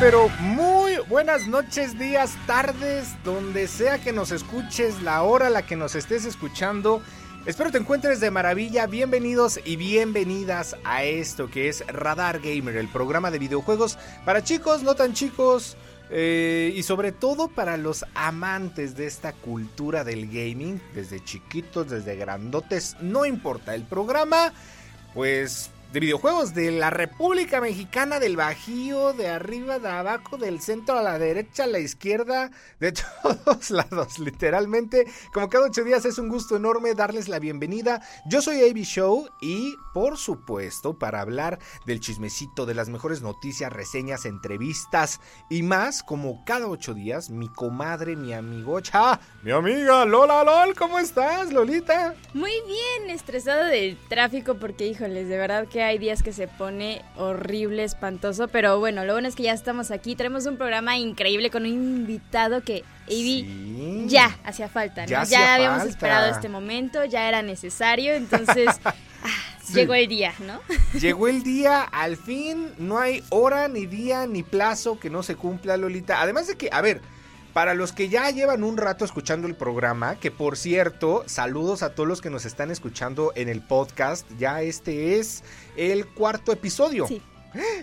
Pero muy buenas noches, días, tardes, donde sea que nos escuches, la hora la que nos estés escuchando. Espero te encuentres de maravilla. Bienvenidos y bienvenidas a esto que es Radar Gamer, el programa de videojuegos para chicos, no tan chicos. eh, y sobre todo para los amantes de esta cultura del gaming, desde chiquitos, desde grandotes, no importa. El programa, pues de videojuegos de la República Mexicana, del Bajío, de arriba, de abajo, del centro a la derecha, a la izquierda, de todos lados, literalmente. Como cada ocho días es un gusto enorme darles la bienvenida. Yo soy AB Show y, por supuesto, para hablar del chismecito, de las mejores noticias, reseñas, entrevistas y más, como cada ocho días, mi comadre, mi amigocha, mi amiga Lola Lol, ¿cómo estás, Lolita? Muy bien, estresado del tráfico porque, híjoles, de verdad que hay días que se pone horrible, espantoso, pero bueno, lo bueno es que ya estamos aquí, tenemos un programa increíble con un invitado que, Ivy, Sí. ya hacía falta, ¿no? Ya habíamos falta. esperado este momento, ya era necesario, entonces ah, Sí. llegó el día, ¿no? Llegó el día, al fin, no hay hora, ni día, ni plazo que no se cumpla, Lolita. Además de que, a ver, para los que ya llevan un rato escuchando el programa, que por cierto, saludos a todos los que nos están escuchando en el podcast, ya este es el cuarto episodio. Sí.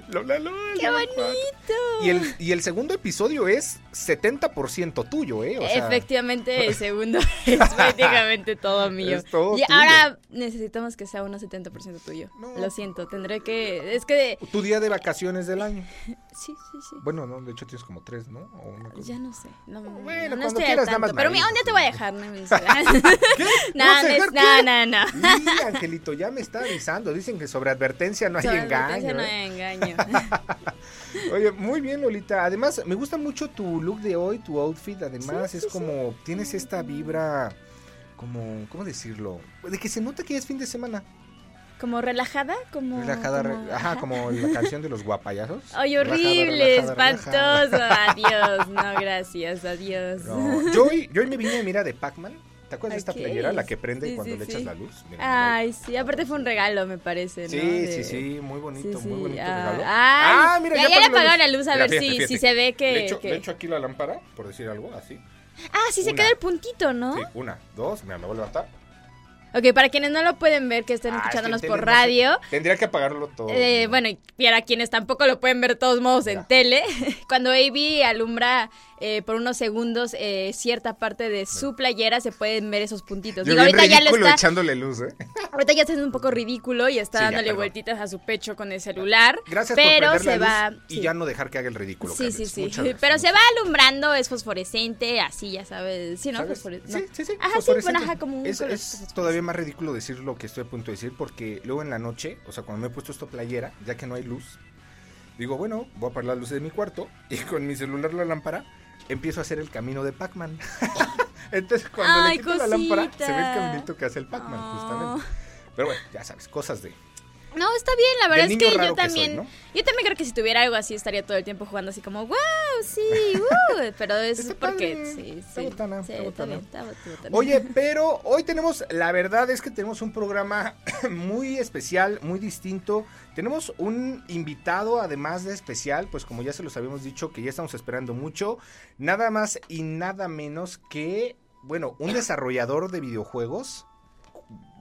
Lola, Lola, ¡Qué bonito! Y el, y el segundo episodio es 70% tuyo, ¿eh? O sea, Efectivamente, el segundo es prácticamente todo mío. Es todo y tuyo. ahora necesitamos que sea unos 70% tuyo. No. Lo siento, tendré que... Es que... Tu día de vacaciones del año. Sí, sí, sí. Bueno, no, de hecho tienes como tres, ¿no? O una cosa. Ya no sé. No, no, Bueno, no cuando quieras, nada más. Pero mira, avisas, te voy a dejar. No, ¿Qué? no, ¿Vas a no, no, no, no. Sí, Angelito, ya me está avisando. Dicen que sobre advertencia no hay Sobre engaño. advertencia no ¿eh? hay engaño. Oye, muy bien, Lolita. Además, me gusta mucho tu look de hoy, tu outfit. Además, Sí, es sí, como, tienes esta vibra, como, ¿cómo decirlo? De que se nota que es fin de semana. Como relajada, como... Relajada, re- ajá, como la canción de los guapayazos. Ay, horrible, espantoso. Adiós, no, gracias, adiós. No, yo, hoy, yo hoy me vine, mira, de Pac-Man. ¿Te acuerdas de esta playera, la que prende Sí, cuando sí, le echas sí. la luz? Mira, Ay, sí, aparte fue un regalo, me parece, ¿no? Sí, De- sí, sí, muy bonito, muy bonito ah, regalo. ay, ya- ya le apagaron la luz, a Mira, ver si- si se ve que- Le echo, que- le echo aquí la lámpara, por decir algo, así. Ah, sí se queda el puntito, ¿no? Sí, una, dos, mira, me voy a levantar. Ok, para quienes no lo pueden ver, que estén Ah, escuchándonos por radio. Tendría que apagarlo todo. eh, ¿no? bueno, y para quienes tampoco lo pueden ver de todos modos en tele, cuando AB alumbra eh, por unos segundos eh, cierta parte de su playera, se pueden ver esos puntitos. Yo Digo, ahorita ya lo está, echándole luz, ¿eh? ahorita ya está siendo un poco ridículo y está Sí, ya, dándole perdón. vueltitas a su pecho con el celular. Gracias pero por se la va. luz y sí. ya no dejar que haga el ridículo. Sí, sí, sí. Muchas gracias, Pero se va alumbrando, es fosforescente, así ya sabes. Sí, ¿no? ¿Sabes? Sí, sí, sí. Ajá, sí, bueno, ajá, como un es, es todavía más ridículo decir lo que estoy a punto de decir porque luego en la noche, o sea, cuando me he puesto esta playera, ya que no hay luz, digo, bueno, voy a apagar las luces de mi cuarto y con mi celular la lámpara empiezo a hacer el camino de Pac-Man. Entonces cuando Ay, le quito la lámpara se ve el caminito que hace el Pac-Man, Oh. justamente. Pero bueno, ya sabes, cosas de... No, está bien, la verdad es que yo que soy, también. ¿no? Yo también creo que si tuviera algo así estaría todo el tiempo jugando así como, wow, sí, uh", pero es porque padre, sí, sí. botana, sí, botana. Oye, pero hoy tenemos, la verdad es que tenemos un programa muy especial, muy distinto. Tenemos un invitado, además de especial, pues como ya se los habíamos dicho, que ya estamos esperando mucho. Nada más y nada menos que, bueno, un desarrollador de videojuegos.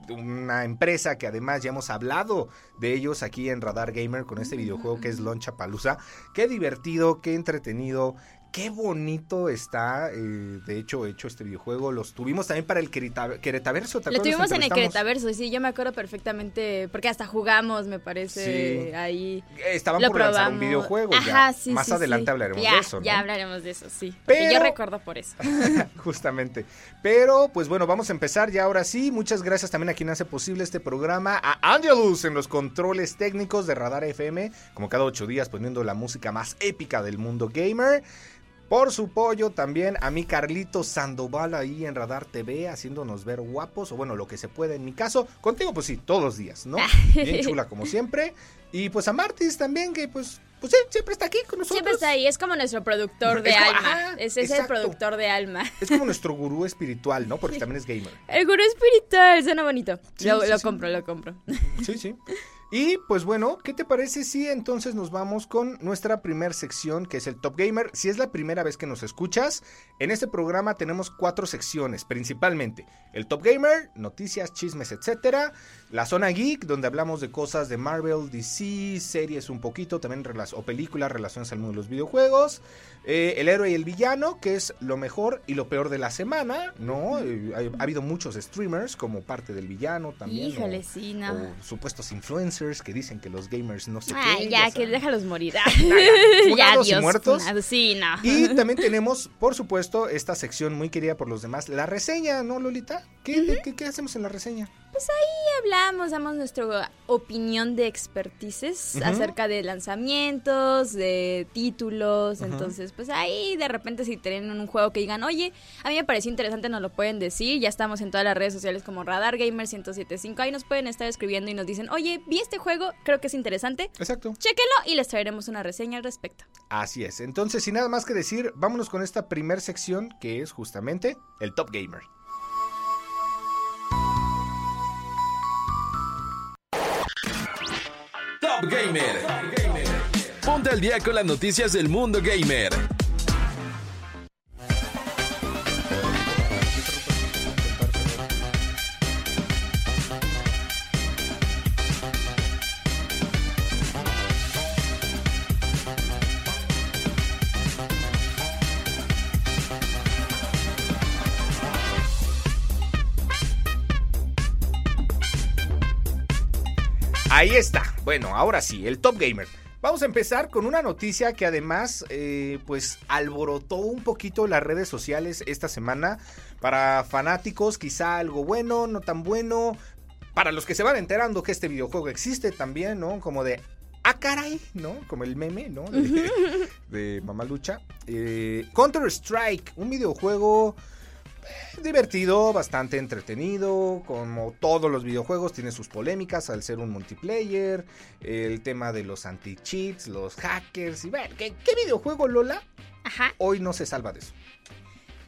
Una empresa que además ya hemos hablado de ellos aquí en Radar Gamer con este videojuego que es Loncha Palusa. Qué divertido, qué entretenido, Qué bonito está, eh, de hecho, hecho este videojuego. Los tuvimos también para el Quereta- Queretaverso. ¿te Lo tuvimos en el. Queretaverso, sí, yo me acuerdo perfectamente, porque hasta jugamos, me parece, Sí. ahí. Estaban Lo por lanzar probamos. un videojuego. Ajá, ya. sí, Más sí, adelante hablaremos Ya, de eso, ¿no? Ya hablaremos de eso, sí. Pero- yo recuerdo por eso. Justamente. Pero, pues bueno, vamos a empezar ya ahora sí. Muchas gracias también a quien hace posible este programa. A Angelus en los controles técnicos de Radar FM. Como cada ocho días poniendo la música más épica del mundo gamer. Por su pollo también a mi Carlito Sandoval ahí en Radar TV haciéndonos ver guapos, o bueno, lo que se puede en mi caso. Contigo pues sí, todos los días, ¿no? Bien chula como siempre. Y pues a Martis también que pues, pues sí, siempre está aquí con nosotros. Siempre está ahí, es como nuestro productor de Es como- alma. Ese es el productor de alma. Es como nuestro gurú espiritual, ¿no? Porque también es gamer. El gurú espiritual, suena bonito. Sí, lo sí, lo sí. compro, lo compro. Sí, sí. Y pues bueno, ¿qué te parece si entonces nos vamos con nuestra primer sección que es el Top Gamer? Si es la primera vez que nos escuchas, en este programa tenemos cuatro secciones principalmente. El Top Gamer, noticias, chismes, etcétera. La zona geek, donde hablamos de cosas de Marvel, DC, series un poquito, también o películas relacionadas al mundo de los videojuegos. Eh, el héroe y el villano, que es lo mejor y lo peor de la semana, ¿no? Eh, ha, ha habido muchos streamers como parte del villano también. Híjole, o- sí, no. o supuestos influencers que dicen que los gamers no sé Ay, qué. ya, que déjalos morir. ya, ya, funados y Dios. muertos. Sí, no. Y también tenemos, por supuesto, esta sección muy querida por los demás, la reseña, ¿no, Lolita? ¿Qué, de- qué, qué hacemos en la reseña? Hablamos, damos nuestra opinión de expertices acerca de lanzamientos, de títulos. Entonces, pues ahí de repente si tienen un juego que digan, oye, a mí me pareció interesante, nos lo pueden decir. Ya estamos en todas las redes sociales como Radar Gamer 1075. Ahí nos pueden estar escribiendo y nos dicen, oye, vi este juego, creo que es interesante. Exacto. Chéquenlo y les traeremos una reseña al respecto. Así es. Entonces, sin nada más que decir, vámonos con esta primer sección que es justamente el Top Gamer. Top Gamer. Ponte al día con las noticias del mundo gamer. Ahí está. Bueno, ahora sí, el Top Gamer. Vamos a empezar con una noticia que además, eh, pues, alborotó un poquito las redes sociales esta semana. Para fanáticos, quizá algo bueno, no tan bueno. Para los que se van enterando que este videojuego existe también, ¿no? Como de, ah, caray, ¿no? Como el meme, ¿no? De, de Mamalucha. Eh, Counter Strike, un videojuego divertido, bastante entretenido, como todos los videojuegos, tiene sus polémicas al ser un multiplayer, el tema de los anti-cheats, los hackers, y bueno, ¿qué, qué videojuego, Lola, Ajá. hoy no se salva de eso?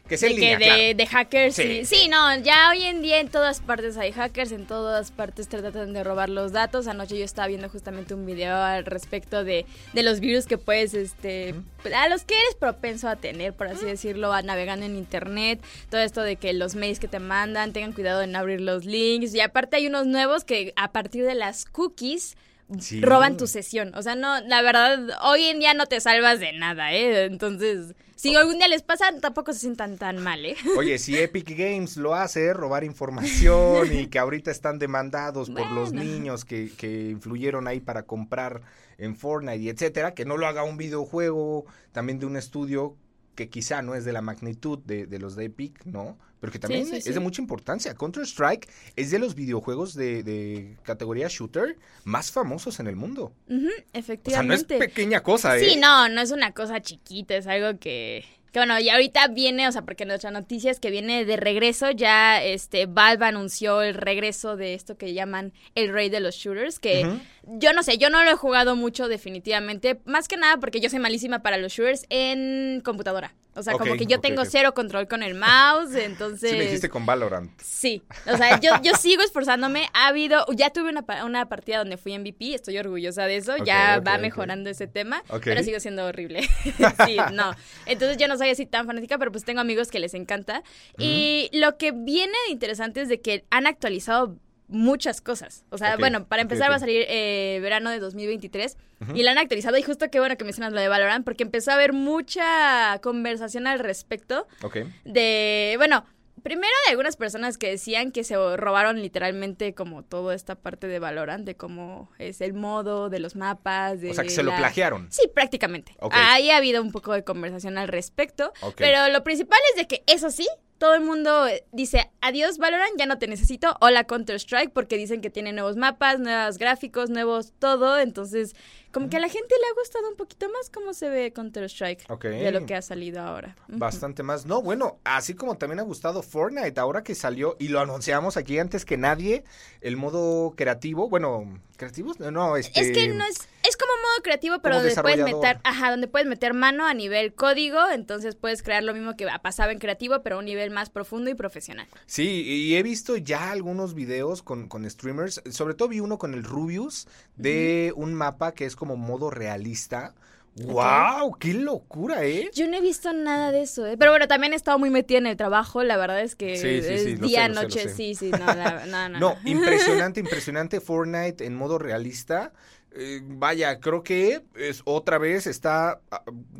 Que sea De, en que línea, de, claro. de hackers, Sí. sí. sí. no, ya hoy en día en todas partes hay hackers, en todas partes tratan de robar los datos. Anoche yo estaba viendo justamente un video al respecto de, de los virus que puedes, este, a los que eres propenso a tener, por así decirlo, a navegando en internet. Todo esto de que los mails que te mandan, tengan cuidado en abrir los links. Y aparte hay unos nuevos que a partir de las cookies Sí. roban tu sesión. O sea, no, la verdad, hoy en día no te salvas de nada, ¿eh? Entonces, si algún día les pasa, tampoco se sientan tan mal, ¿eh? Oye, si Epic Games lo hace, robar información y que ahorita están demandados por los niños que, que influyeron ahí para comprar en Fortnite y etcétera, que no lo haga un videojuego también de un estudio que quizá no es de la magnitud de, de los de Epic, ¿no? Pero que también sí, es sí. de mucha importancia. Counter-Strike es de los videojuegos de, de categoría shooter más famosos en el mundo. Ujú, O sea, no es efectivamente. pequeña cosa, ¿eh? Sí, no, no es una cosa chiquita, es algo que, que bueno, y ahorita viene, o sea, porque nuestra noticia es que viene de regreso, ya este Valve anunció el regreso de esto que llaman el rey de los shooters, que yo no sé, yo no lo he jugado mucho definitivamente, más que nada porque yo soy malísima para los shooters en computadora. O sea, como que yo tengo cero control con el mouse, entonces... Sí, me dijiste con Valorant. Sí, o sea, yo, yo sigo esforzándome. Ha habido, ya tuve una, una partida donde fui MVP, estoy orgullosa de eso, ya va mejorando ese tema, pero sigo siendo horrible. sí, no. Entonces yo no soy así tan fanática, pero pues tengo amigos que les encanta. Y lo que viene de interesante es de que han actualizado muchas cosas. O sea, bueno, para empezar va a salir eh, verano de 2023 y la han actualizado y justo qué bueno que mencionas lo de Valorant porque empezó a haber mucha conversación al respecto Ok. de, bueno, primero de algunas personas que decían que se robaron literalmente como toda esta parte de Valorant, de cómo es el modo, de los mapas, de O sea, que se lo la- plagiaron. Sí, prácticamente. Ahí ha habido un poco de conversación al respecto. Pero lo principal es de que, eso sí, todo el mundo eh, dice, adiós Valorant, ya no te necesito. Hola Counter-Strike, porque dicen que tiene nuevos mapas, nuevos gráficos, nuevos todo. Entonces, como que a la gente le ha gustado un poquito más cómo se ve Counter-Strike de lo que ha salido ahora. Bastante más. No, bueno, así como también ha gustado Fortnite, ahora que salió, y lo anunciamos aquí antes que nadie, el modo creativo, bueno, ¿creativos? No, no, este... Es que no es, es como modo creativo, pero donde puedes meter, ajá, donde puedes meter mano a nivel código, entonces puedes crear lo mismo que pasaba en creativo, pero a un nivel más profundo y profesional. Sí, y he visto ya algunos videos con, con streamers, sobre todo vi uno con el Rubius, de un mapa que es como modo realista. ¡Wow! ¡Qué locura, eh! Yo no he visto nada de eso, ¿eh? Pero bueno, también he estado muy metida en el trabajo, la verdad es que Sí, sí, es sí, lo día, sé, noche, sé. sí, sí, no, la- no, no. No, impresionante, impresionante Fortnite en modo realista. Eh, vaya, creo que es otra vez está,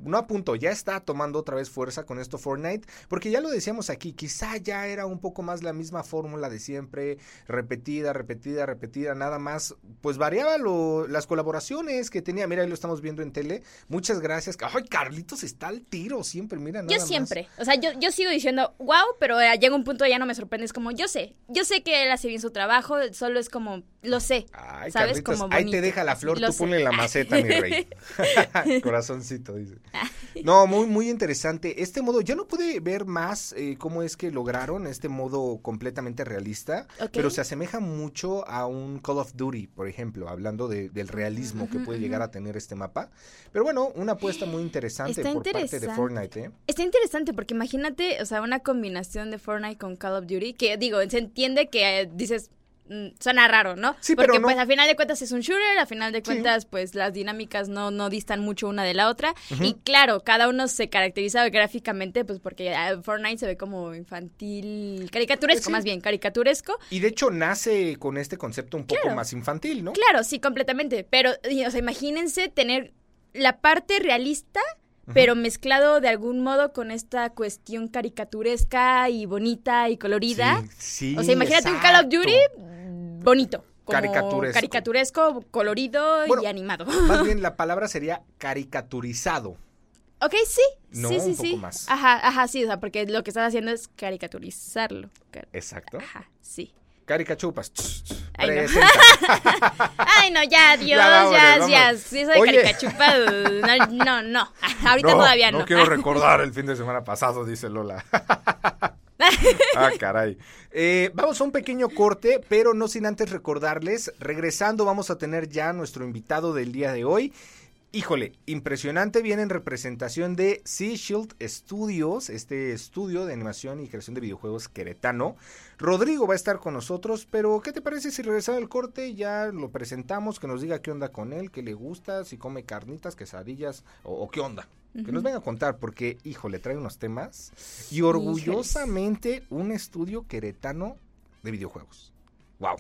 no a punto, ya está tomando otra vez fuerza con esto Fortnite, porque ya lo decíamos aquí, quizá ya era un poco más la misma fórmula de siempre, repetida, repetida, repetida, nada más, pues variaba lo, las colaboraciones que tenía, mira, ahí lo estamos viendo en tele, muchas gracias, ay, Carlitos está al tiro siempre, mira, nada Yo más. siempre, o sea, yo, yo sigo diciendo, wow, pero eh, llega un punto ya no me sorprende, es como, yo sé, yo sé que él hace bien su trabajo, solo es como, lo sé, Ay, ¿sabes? Carlitos, Como ahí te deja la flor, Lo tú sé. ponle la maceta, mi rey. Corazoncito, dice. No, muy, muy interesante. Este modo, ya no pude ver más eh, cómo es que lograron este modo completamente realista, pero se asemeja mucho a un Call of Duty, por ejemplo, hablando de- del realismo que puede llegar a tener este mapa. Pero bueno, una apuesta muy interesante Está por parte de. Fortnite, ¿eh? Está interesante porque imagínate, o sea, una combinación de Fortnite con Call of Duty, que digo, se entiende que eh, dices, suena raro, ¿no? Sí, porque pero no. pues a final de cuentas es un shooter, a final de Sí. cuentas pues las dinámicas no, no distan mucho una de la otra. Y claro, cada uno se caracteriza gráficamente pues porque eh, Fortnite se ve como infantil, caricaturesco Sí. más bien, caricaturesco. Y de hecho nace con este concepto un poco Claro. más infantil, ¿no? Claro, sí, completamente. Pero, y, o sea, imagínense tener la parte realista, pero mezclado de algún modo con esta cuestión caricaturesca y bonita y colorida. Sí, sí, o sea, imagínate un Call of. Duty mm, bonito. Como Caricaturesco. caricaturesco, colorido Bueno, y animado. Más bien la palabra sería caricaturizado. ok, sí. No, sí, sí, un poco sí. más. Ajá, ajá, sí, o sea, porque lo que estás haciendo es caricaturizarlo. Car- Exacto. Ajá, sí. Caricachupas. Ay, no. Ay, no, ya, Dios, Ya, vámonos, ya, vámonos. ya. Si eso de Oye. caricachupa, no, no, no. Ahorita todavía no. No quiero recordar el fin de semana pasado, dice Lola. ah, caray. Eh, vamos a un pequeño corte, pero no sin antes recordarles, regresando vamos a tener ya nuestro invitado del día de hoy. Híjole, impresionante, viene en representación de Sea Shield Studios, este estudio de animación y creación de videojuegos queretano. Rodrigo va a estar con nosotros, pero ¿qué te parece si regresando al corte ya lo presentamos, que nos diga qué onda con él, qué le gusta, si come carnitas, quesadillas o, o qué onda? Que nos venga a contar, porque, híjole, trae unos temas y orgullosamente un estudio queretano de videojuegos. ¡Wow!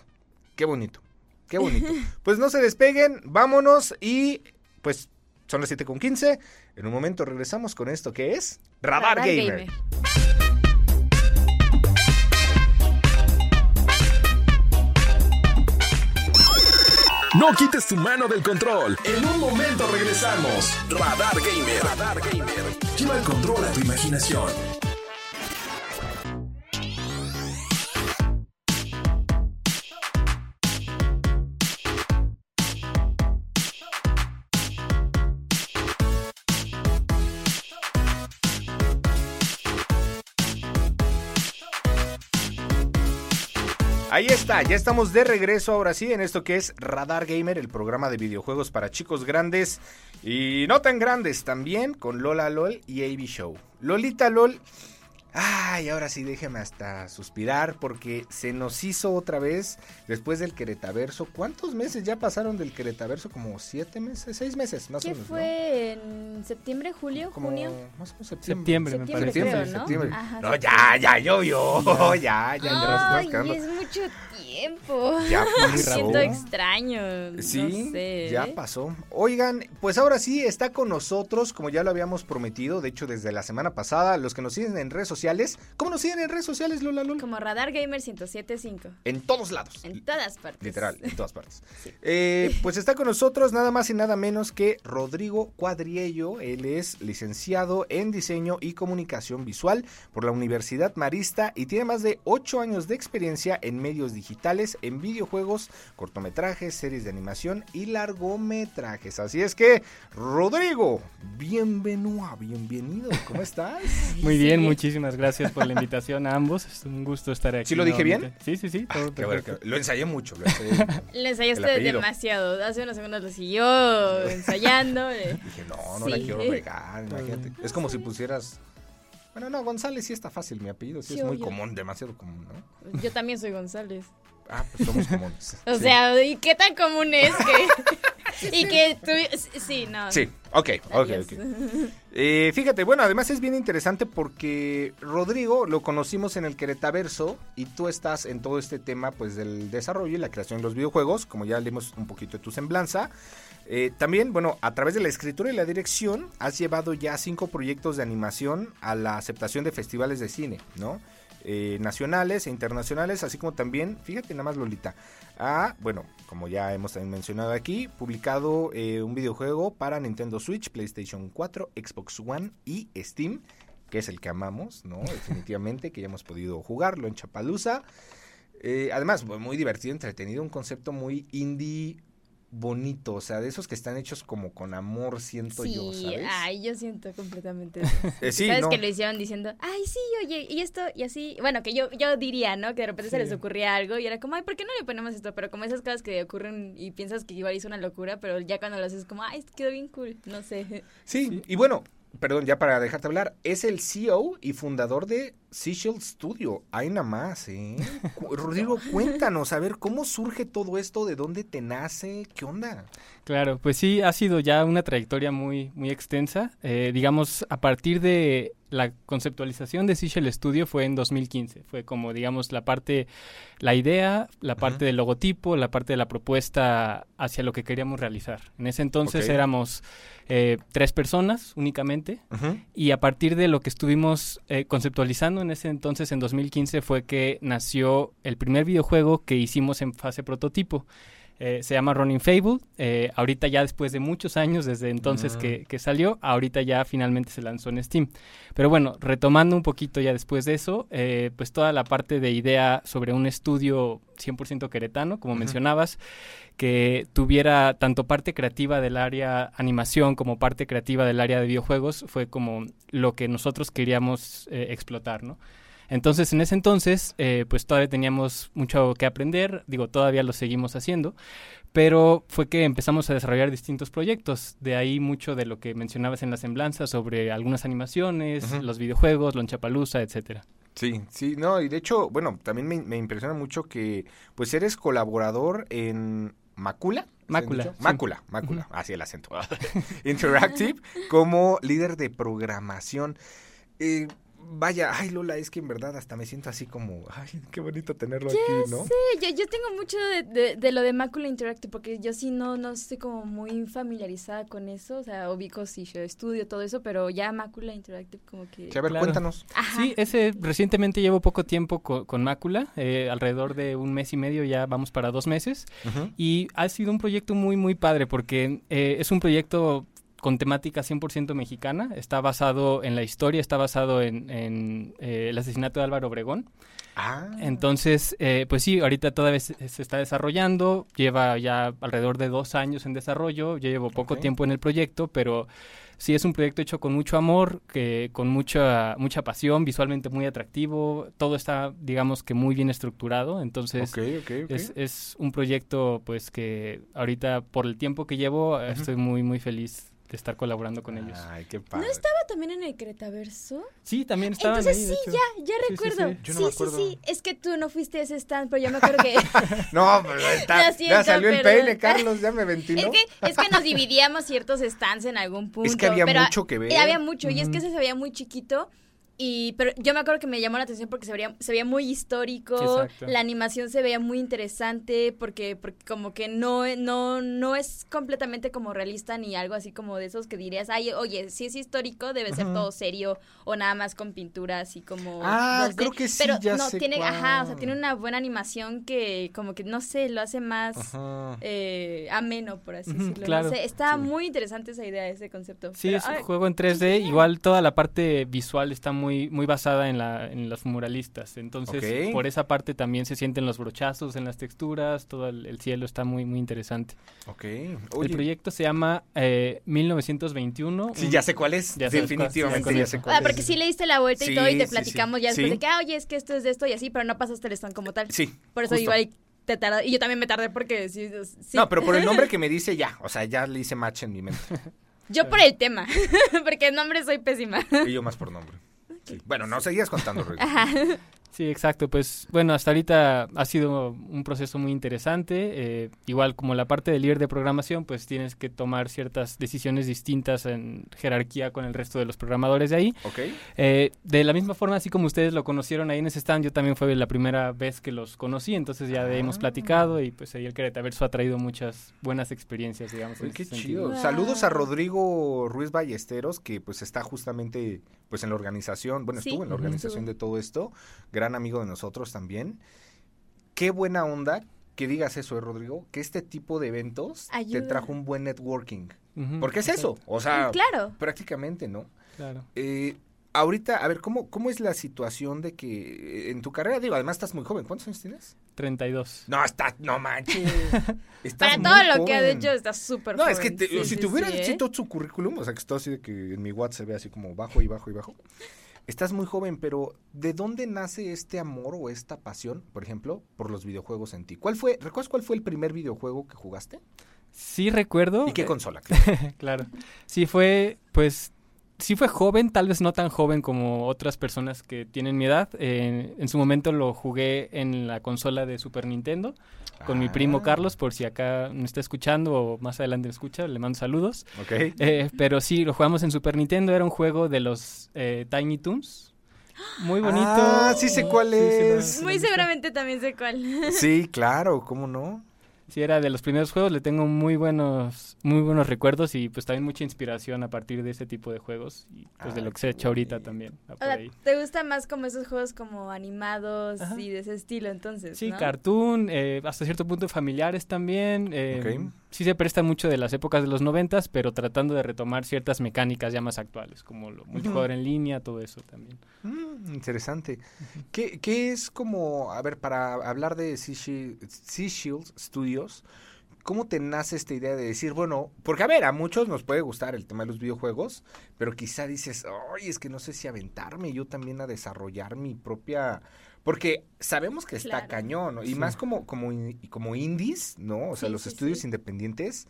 ¡Qué bonito! ¡Qué bonito! Pues no se despeguen, vámonos y pues son las 7 con 15. En un momento regresamos con esto que es Radar, Radar Gamer. Gamer. No quites tu mano del control. En un momento regresamos. Radar Gamer. Radar Gamer. Lleva el control a tu imaginación. Ahí está, ya estamos de regreso ahora sí en esto que es Radar Gamer, el programa de videojuegos para chicos grandes y no tan grandes también con Lola LOL y AB Show. Lolita LOL, Ay, ahora sí, déjeme hasta suspirar porque se nos hizo otra vez después del Queretaverso. ¿Cuántos meses ya pasaron del Queretaverso? Como siete meses, seis meses, más o ¿Qué menos. fue? ¿En septiembre, julio, Como junio? más o menos septiembre. Septiembre, me Septiembre, parece. creo, Septiembre, ¿no? septiembre. Ajá, no, septiembre. ya, ya llovió. Ya, ya, ya, Ay, es mucho tiempo. Ya Me pasó. siento extraño. Sí, no sé. ya pasó. Oigan, pues ahora sí está con nosotros, como ya lo habíamos prometido, de hecho desde la semana pasada, los que nos siguen en redes sociales. ¿Cómo nos siguen en redes sociales, Lola Lul? Como Radar Gamer 1075. En todos lados. En todas partes. Literal, en todas partes. Sí. Eh, pues está con nosotros nada más y nada menos que Rodrigo Cuadriello. Él es licenciado en diseño y comunicación visual por la Universidad Marista y tiene más de 8 años de experiencia en medios digitales, en videojuegos, cortometrajes, series de animación y largometrajes. Así es que, Rodrigo, bienvenido, bienvenido. ¿Cómo estás? Muy bien, Sí. muchísimas gracias por la invitación a ambos. Es un gusto estar aquí. ¿Sí lo dije bien? Sí, sí, sí. todo Qué bueno, perfecto. que- lo ensayé mucho. Lo ensayé. Le ensayaste demasiado. Hace unos segundos lo siguió ensayando. eh. Dije, no, no la Sí. quiero regar, imagínate. Es como si pusieras... Bueno, no, González sí está fácil, mi apellido sí, Sí, es muy obvio. común, demasiado común, ¿no? Yo también soy González. Ah, pues somos comunes. O Sí. sea, ¿y qué tan común es que... y que tú... Sí, no. Sí, ok, ok, ok. Eh, fíjate, bueno, además es bien interesante porque Rodrigo lo conocimos en el Queretaverso y tú estás en todo este tema pues del desarrollo y la creación de los videojuegos, como ya leímos un poquito de tu semblanza. Eh, también, bueno, a través de la escritura y la dirección has llevado ya cinco proyectos de animación a la aceptación de festivales de cine, ¿no? Eh, nacionales e internacionales, así como también, fíjate nada más Lolita, a, bueno, como ya hemos también mencionado aquí, publicado eh, un videojuego para Nintendo Switch, PlayStation 4, Xbox One y Steam, que es el que amamos, ¿no? Definitivamente, que ya hemos podido jugarlo en Chapalusa. Eh, además, muy divertido, entretenido, un concepto muy indie bonito, o sea, de esos que están hechos como con amor, siento Sí, yo, ¿sabes? ay, yo siento completamente eso. Eh, sí, ¿Sabes no. que lo hicieron diciendo, ay, sí, oye, y esto, y así? Bueno, que yo, yo diría, ¿no? Que de repente se les ocurría algo y era como, ay, ¿por qué no le ponemos esto? Pero como esas cosas que ocurren y piensas que igual hizo una locura, pero ya cuando lo haces como, ay, quedó bien cool, no sé. Sí, y bueno, perdón, ya para dejarte hablar, es el CEO y fundador de Seashell Studio. Hay nada más, ¿eh? Rodrigo, cuéntanos, a ver, ¿cómo surge todo esto? ¿De dónde te nace? ¿Qué onda? Claro, pues sí, ha sido ya una trayectoria muy, muy extensa. Eh, digamos, a partir de la conceptualización de Seashell Studio fue en 2015. Fue como, digamos, la parte, la idea, la parte del logotipo, la parte de la propuesta hacia lo que queríamos realizar. En ese entonces éramos eh, tres personas únicamente. Y a partir de lo que estuvimos eh, conceptualizando en ese entonces, en 2015, fue que nació el primer videojuego que hicimos en fase prototipo. Eh, se llama Running Fable. Eh, ahorita ya después de muchos años, desde entonces Ah. que, que salió, ahorita ya finalmente se lanzó en Steam. Pero bueno, retomando un poquito ya después de eso, eh, pues toda la parte de idea sobre un estudio 100% queretano, como mencionabas, que tuviera tanto parte creativa del área animación como parte creativa del área de videojuegos, fue como lo que nosotros queríamos explotar, ¿no? Entonces, en ese entonces, eh, pues todavía teníamos mucho que aprender, digo, todavía lo seguimos haciendo, pero fue que empezamos a desarrollar distintos proyectos. De ahí mucho de lo que mencionabas en la semblanza sobre algunas animaciones, los videojuegos, Lonchapalooza, etcétera. Sí, sí, no, y de hecho, bueno, también me, me impresiona mucho que, pues, eres colaborador en Macula. ¿se han Mácula, sí. Mácula, Mácula, así el acento. Interactive, como líder de programación. Eh, vaya, ay Lola, es que en verdad hasta me siento así como, ay, qué bonito tenerlo aquí, ¿no? Sí, yo, yo tengo mucho de, de- de lo de Macula Interactive porque yo sí no, no estoy como muy familiarizada con eso, o sea, ubico sí, yo estudio todo eso, pero ya Macula Interactive como que... Sí, a ver, Claro. cuéntanos. Ajá. Sí, ese recientemente llevo poco tiempo co- con, Mácula, eh, alrededor de un mes y medio, ya vamos para dos meses. Y ha sido un proyecto muy, muy padre porque eh, es un proyecto con temática 100% mexicana. Está basado en la historia, está basado en, en, eh, el asesinato de Álvaro Obregón. Ah, Entonces, eh, pues sí, ahorita todavía se, se está desarrollando. Lleva ya alrededor de dos años en desarrollo. Yo llevo poco tiempo en el proyecto, pero sí es un proyecto hecho con mucho amor, que con mucha, mucha pasión, visualmente muy atractivo. Todo está, digamos que muy bien estructurado. Entonces, ok, ok, ok. es, es un proyecto pues que ahorita por el tiempo que llevo estoy muy muy feliz de estar colaborando con ellos. Ay, qué padre. ¿No estaba también en el Cretaverso? Sí, también estaban Entonces ahí, de sí, hecho. ya, ya sí, recuerdo. sí. Yo Sí, no sí, acuerdo. sí. Es que tú no fuiste a ese stand, pero yo me acuerdo que... No, ahí está. Lo siento, ya salió el peine, Carlos, ya me ventiló. Es que, es que nos dividíamos ciertos stands en algún punto. Es que había pero mucho que ver. Había mucho, y es que ese se veía muy chiquito. Y, pero yo me acuerdo que me llamó la atención porque se veía, se veía muy histórico, Exacto. la animación se veía muy interesante porque, porque como que no, no, no es completamente como realista ni algo así como de esos que dirías, ay, oye, si es histórico debe ser todo serio o nada más con pintura así como... Ah, 2D". creo que sí, Pero ya no, sé tiene, ajá, o sea, tiene una buena animación que como que, no sé, lo hace más eh, ameno, por así decirlo. claro. No sé, está Sí. muy interesante esa idea, ese concepto. Sí, Pero, es un juego en 3D. Igual toda la parte visual está muy, muy basada en, la, en los muralistas. Entonces, por esa parte también se sienten los brochazos en las texturas. Todo el, el cielo está muy, muy interesante. Ok. El Oye, proyecto se llama eh, 1921. sí, un- ya sé cuál es. Ya Definitivamente cuál- ya sé cuál Ah, es. porque sí le diste la vuelta y todo y te sí, platicamos sí. ya después Sí. de que, ah, oye, es que esto es de esto y así, pero no pasaste el stand como tal. Sí. Por eso igual te tarda. Y yo también me tardé porque sí. sí. No, pero por el nombre que me dice ya. O sea, ya le hice match en mi mente. Yo por el tema, porque el nombre soy pésima. Y yo más por nombre. Sí. Bueno, no seguías contando. Sí, exacto. Pues bueno, hasta ahorita ha sido un proceso muy interesante. eh, igual como la parte del líder de programación, pues tienes que tomar ciertas decisiones distintas en jerarquía con el resto de los programadores de ahí. Ok. Eh, de la misma forma, así como ustedes lo conocieron ahí en ese stand, yo también fue la primera vez que los conocí, entonces ya de hemos Ah. platicado y pues ahí el Queretaverso ha traído muchas buenas experiencias, digamos. Uy, en qué ese chido. sentido. Saludos a Rodrigo Ruiz Ballesteros, que pues está justamente pues en la organización, bueno, Sí, estuvo en la organización estuvo. de todo esto, gran amigo de nosotros también. Qué buena onda que digas eso, ¿eh, Rodrigo, que este tipo de eventos te trajo un buen networking. Porque es eso, o sea, claro. prácticamente, ¿no? Claro. Eh, ahorita, a ver, ¿cómo, ¿cómo es la situación de que en tu carrera, digo, además estás muy joven, ¿cuántos años tienes? 32. No, está, no manches. Estás Para todo muy lo que ha joven. hecho está súper No, es que te- Sí, si sí, tuvieras sí, ¿eh? todo su currículum, o sea, que está así de que en mi WhatsApp se ve así como bajo y bajo y bajo. Estás muy joven, pero ¿de dónde nace este amor o esta pasión, por ejemplo, por los videojuegos en ti? ¿Cuál fue, recuerdas cuál fue el primer videojuego que jugaste? Sí recuerdo. ¿Y qué eh, consola? claro. Sí fue, pues, sí fue joven, tal vez no tan joven como otras personas que tienen mi edad. Eh, en su momento lo jugué en la consola de Super Nintendo con mi primo Ah, Carlos, por si acá me está escuchando o más adelante me escucha, le mando saludos. Ok. Eh, pero sí, lo jugamos en Super Nintendo, era un juego de los eh, Tiny Toons. Muy bonito. Ah, sí sé cuál sí, es. sí Muy seguramente también sé cuál. Sí, claro, ¿cómo no? Sí, era de los primeros juegos, le tengo muy buenos, muy buenos recuerdos y pues también mucha inspiración a partir de ese tipo de juegos y pues de lo que se ha hecho ahorita también. O sea. ¿te gusta más como esos juegos como animados Ajá. y de ese estilo entonces? Sí, ¿no? cartoon, eh, hasta cierto punto familiares también. eh. Sí se prestan mucho de las épocas de los noventas, pero tratando de retomar ciertas mecánicas ya más actuales, como lo multijugador en línea, todo eso también. Mm, interesante. ¿Qué, qué es como, a ver, para hablar de Sea Shield- Sea Shield Studios, ¿cómo te nace esta idea de decir, bueno, porque a ver, a muchos nos puede gustar el tema de los videojuegos, pero quizá dices, ay, es que no sé si aventarme yo también a desarrollar mi propia... Porque sabemos que está Claro. cañón, ¿no? Y Sí. más como, como, como indies, ¿no? O sea, Sí, los sí, estudios sí. independientes,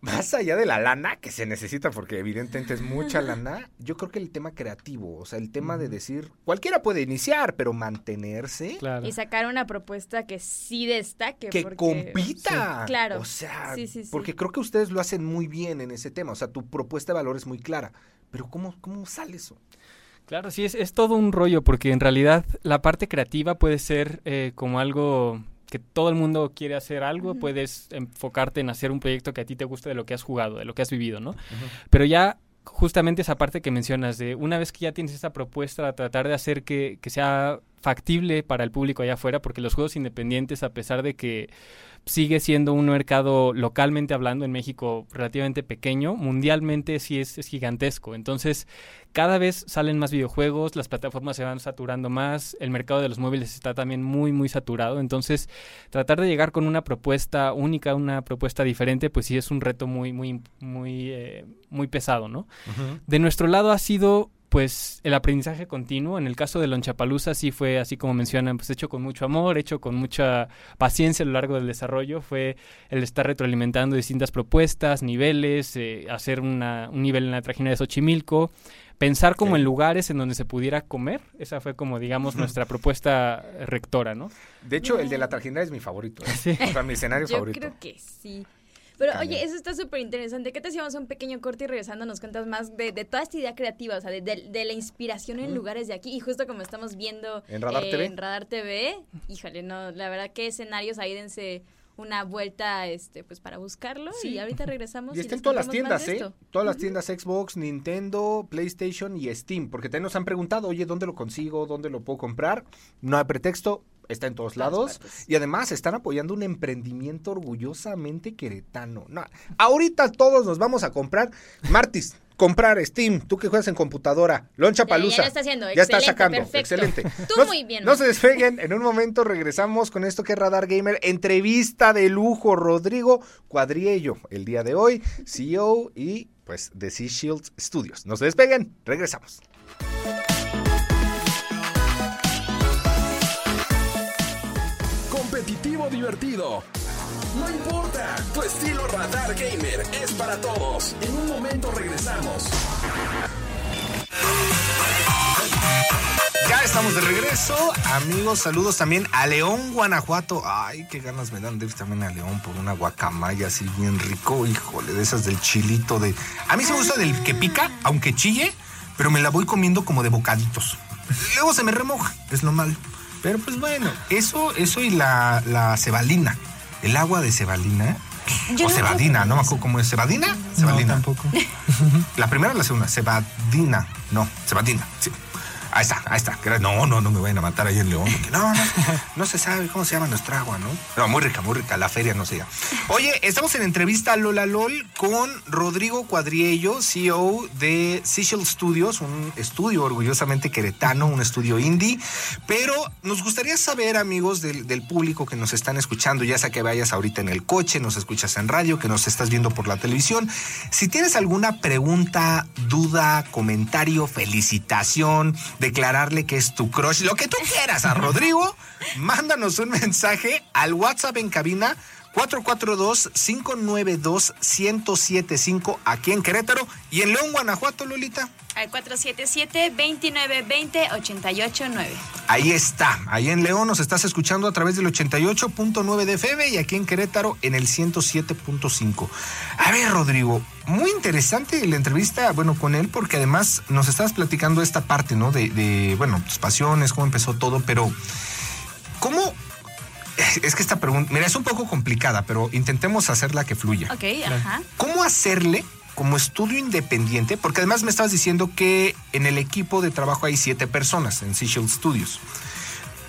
más allá de la lana que se necesita, porque evidentemente es mucha lana, yo creo que el tema creativo, o sea, el tema de decir, cualquiera puede iniciar, pero mantenerse, Claro. Y sacar una propuesta que sí destaque. que porque- compita. Sí, claro. O sea, Sí, sí, sí. porque creo que ustedes lo hacen muy bien en ese tema, o sea, tu propuesta de valor es muy clara, pero ¿cómo, cómo sale eso? Claro, sí, es, es todo un rollo, porque en realidad la parte creativa puede ser eh, como algo que todo el mundo quiere hacer algo, puedes enfocarte en hacer un proyecto que a ti te guste de lo que has jugado, de lo que has vivido, ¿no? Pero ya justamente esa parte que mencionas de una vez que ya tienes esa propuesta, tratar de hacer que, que sea factible para el público allá afuera, porque los juegos independientes, a pesar de que sigue siendo un mercado localmente hablando en México relativamente pequeño, mundialmente sí es, es gigantesco. Entonces, cada vez salen más videojuegos, las plataformas se van saturando más, el mercado de los móviles está también muy, muy saturado. Entonces, tratar de llegar con una propuesta única, una propuesta diferente, pues sí es un reto muy, muy, muy, eh, muy pesado, ¿no? De nuestro lado ha sido pues el aprendizaje continuo. En el caso de Lonchapalooza sí fue así como mencionan, pues hecho con mucho amor, hecho con mucha paciencia a lo largo del desarrollo. Fue el estar retroalimentando distintas propuestas, niveles, eh, hacer una, un nivel en la trajina de Xochimilco, pensar como en lugares en donde se pudiera comer. Esa fue como, digamos, nuestra propuesta rectora, ¿no? De hecho, el de la trajinera es mi favorito. ¿eh? O sea, mi escenario Yo favorito. creo que sí. Pero oye, eso está súper interesante. ¿Qué te hacíamos un pequeño corte y regresando nos cuentas más de, de toda esta idea creativa, o sea, de, de- de la inspiración en lugares de aquí? Y justo como estamos viendo En Radar TV. en Radar TV, híjole, no, la verdad que escenarios ahí dense una vuelta este pues para buscarlo y ahorita regresamos Y está les en todas las tiendas, ¿eh? Todas las tiendas Xbox, Nintendo, PlayStation y Steam. Porque también nos han preguntado, oye, ¿dónde lo consigo? ¿Dónde lo puedo comprar? No hay pretexto, está en todos lados. partes. Y además están apoyando un emprendimiento orgullosamente queretano. No, ahorita todos nos vamos a comprar. Martis, comprar Steam. Tú que juegas en computadora. Loncha Ya, ya Palusa. lo está haciendo, Ya está excelente, sacando. perfecto. Excelente. Tú No- muy bien, No se despeguen. En un momento regresamos con esto que es Radar Gamer. Entrevista de lujo. Rodrigo Cuadriello. El día de hoy, CEO y pues de Sea Shield Studios. No se despeguen. Regresamos. Competitivo divertido. No importa, tu estilo Radar Gamer es para todos. En un momento regresamos. Ya estamos de regreso. Amigos, saludos también a León, Guanajuato. Ay, qué ganas me dan de ir también a León por una guacamaya así bien rico. Híjole, de esas del chilito de... A mí sí me gusta del que pica, aunque chille, pero me la voy comiendo como de bocaditos. Luego se me remoja, es lo malo. Pero pues bueno, eso, eso y la, la cebalina. El agua de cebalina. Yo o no cebadina, no me acuerdo cómo es. ¿Cebadina? No, Cebalina. tampoco. La primera o la segunda, Cebadina. No, Cebadina, sí. Ahí está, ahí está. No, no, no me vayan a matar ahí en León. no, no, no se sabe cómo se llama nuestra agua, ¿no? No, muy rica, muy rica. La feria no se. Oye, estamos en entrevista Lola LOL con Rodrigo Cuadriello, CEO de Seashell Studios, un estudio orgullosamente queretano, un estudio indie. Pero nos gustaría saber, amigos del, del público que nos están escuchando, ya sea que vayas ahorita en el coche, nos escuchas en radio, que nos estás viendo por la televisión, si tienes alguna pregunta, duda, comentario, felicitación, declararle que es tu crush, lo que tú quieras a Rodrigo, mándanos un mensaje al WhatsApp en cabina 442-592-1075 aquí en Querétaro y en León, Guanajuato, Lolita. Al 477-2920-889. Ahí está, ahí en León nos estás escuchando a través del 88.9 de FM y aquí en Querétaro en el 107.5. A ver, Rodrigo, muy interesante la entrevista, bueno, con él, porque además nos estabas platicando esta parte, ¿no? De, de, bueno, tus pasiones, cómo empezó todo, pero ¿cómo? Es que esta pregunta, mira, es un poco complicada, pero intentemos hacerla que fluya. Ok, ajá. ¿Cómo hacerle como estudio independiente? Porque además me estabas diciendo que en el equipo de trabajo hay siete personas en Seashell Studios.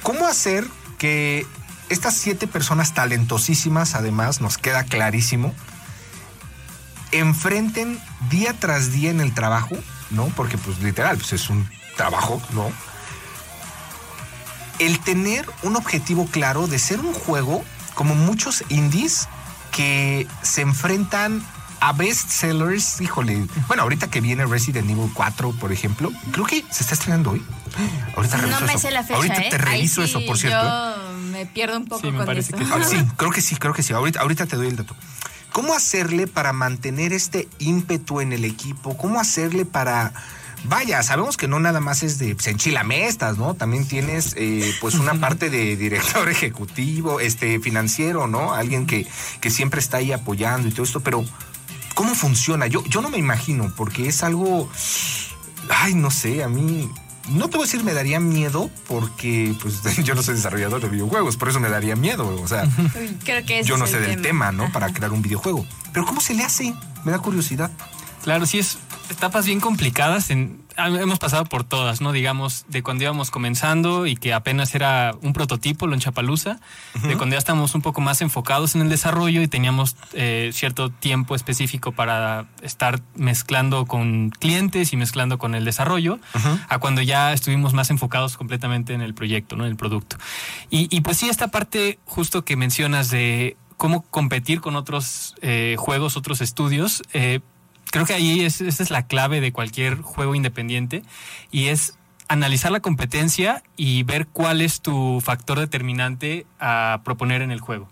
¿Cómo hacer que estas siete personas talentosísimas, además, nos queda clarísimo, enfrenten día tras día en el trabajo, ¿no? Porque pues literal, pues es un trabajo, ¿no? El tener un objetivo claro de ser un juego como muchos indies que se enfrentan a bestsellers, híjole. Bueno, ahorita que viene Resident Evil 4, por ejemplo, creo que se está estrenando hoy. Ahorita No reviso me eso. sé la fecha, Ahorita ¿eh? te reviso sí, eso, por cierto. Yo me pierdo un poco Sí, me con parece esto. que Ah, sí, creo que sí, creo que sí. Ahorita, ahorita te doy el dato. ¿Cómo hacerle para mantener este ímpetu en el equipo? ¿Cómo hacerle para... Vaya, sabemos que no nada más es de pues, enchilamestas, ¿no? También tienes eh, pues una parte de director ejecutivo, este financiero, ¿no? Alguien que, que siempre está ahí apoyando y todo esto, pero ¿cómo funciona? Yo, yo no me imagino, porque es algo... Ay, no sé, a mí no te voy a decir me daría miedo porque pues yo no soy desarrollador de videojuegos, por eso me daría miedo, o sea, Creo que yo no sé el del tema, ¿no? Para crear un videojuego. Pero ¿cómo se le hace? Me da curiosidad. Claro, sí es etapas bien complicadas. En, ah, hemos pasado por todas, ¿no? Digamos, de cuando íbamos comenzando y que apenas era un prototipo, lo en Chapalooza, de cuando ya estamos un poco más enfocados en el desarrollo y teníamos eh, cierto tiempo específico para estar mezclando con clientes y mezclando con el desarrollo, a cuando ya estuvimos más enfocados completamente en el proyecto, ¿no? En el producto. Y, y pues sí, esta parte justo que mencionas de cómo competir con otros eh, juegos, otros estudios, eh, creo que ahí es, esa es la clave de cualquier juego independiente y es analizar la competencia y ver cuál es tu factor determinante a proponer en el juego.